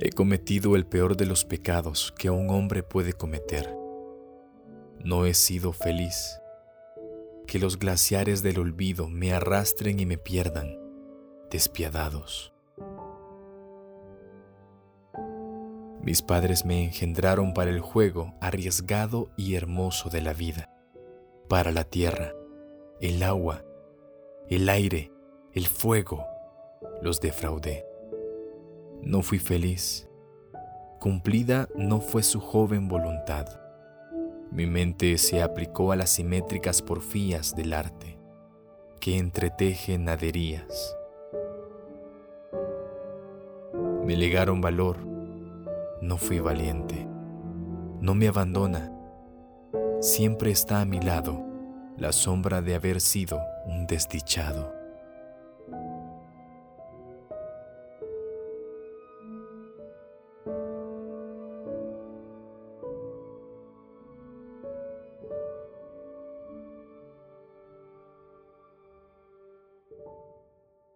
He cometido el peor de los pecados que un hombre puede cometer. No he sido feliz. Que los glaciares del olvido me arrastren y me pierdan, despiadados. Mis padres me engendraron para el juego arriesgado y hermoso de la vida, para la tierra, el agua, el aire, el fuego, los defraudé. No fui feliz. Cumplida no fue su joven voluntad. Mi mente se aplicó a las simétricas porfías del arte, que entreteje naderías. Me legaron valor, no fui valiente. No me abandona, siempre está a mi lado la sombra de haber sido un desdichado.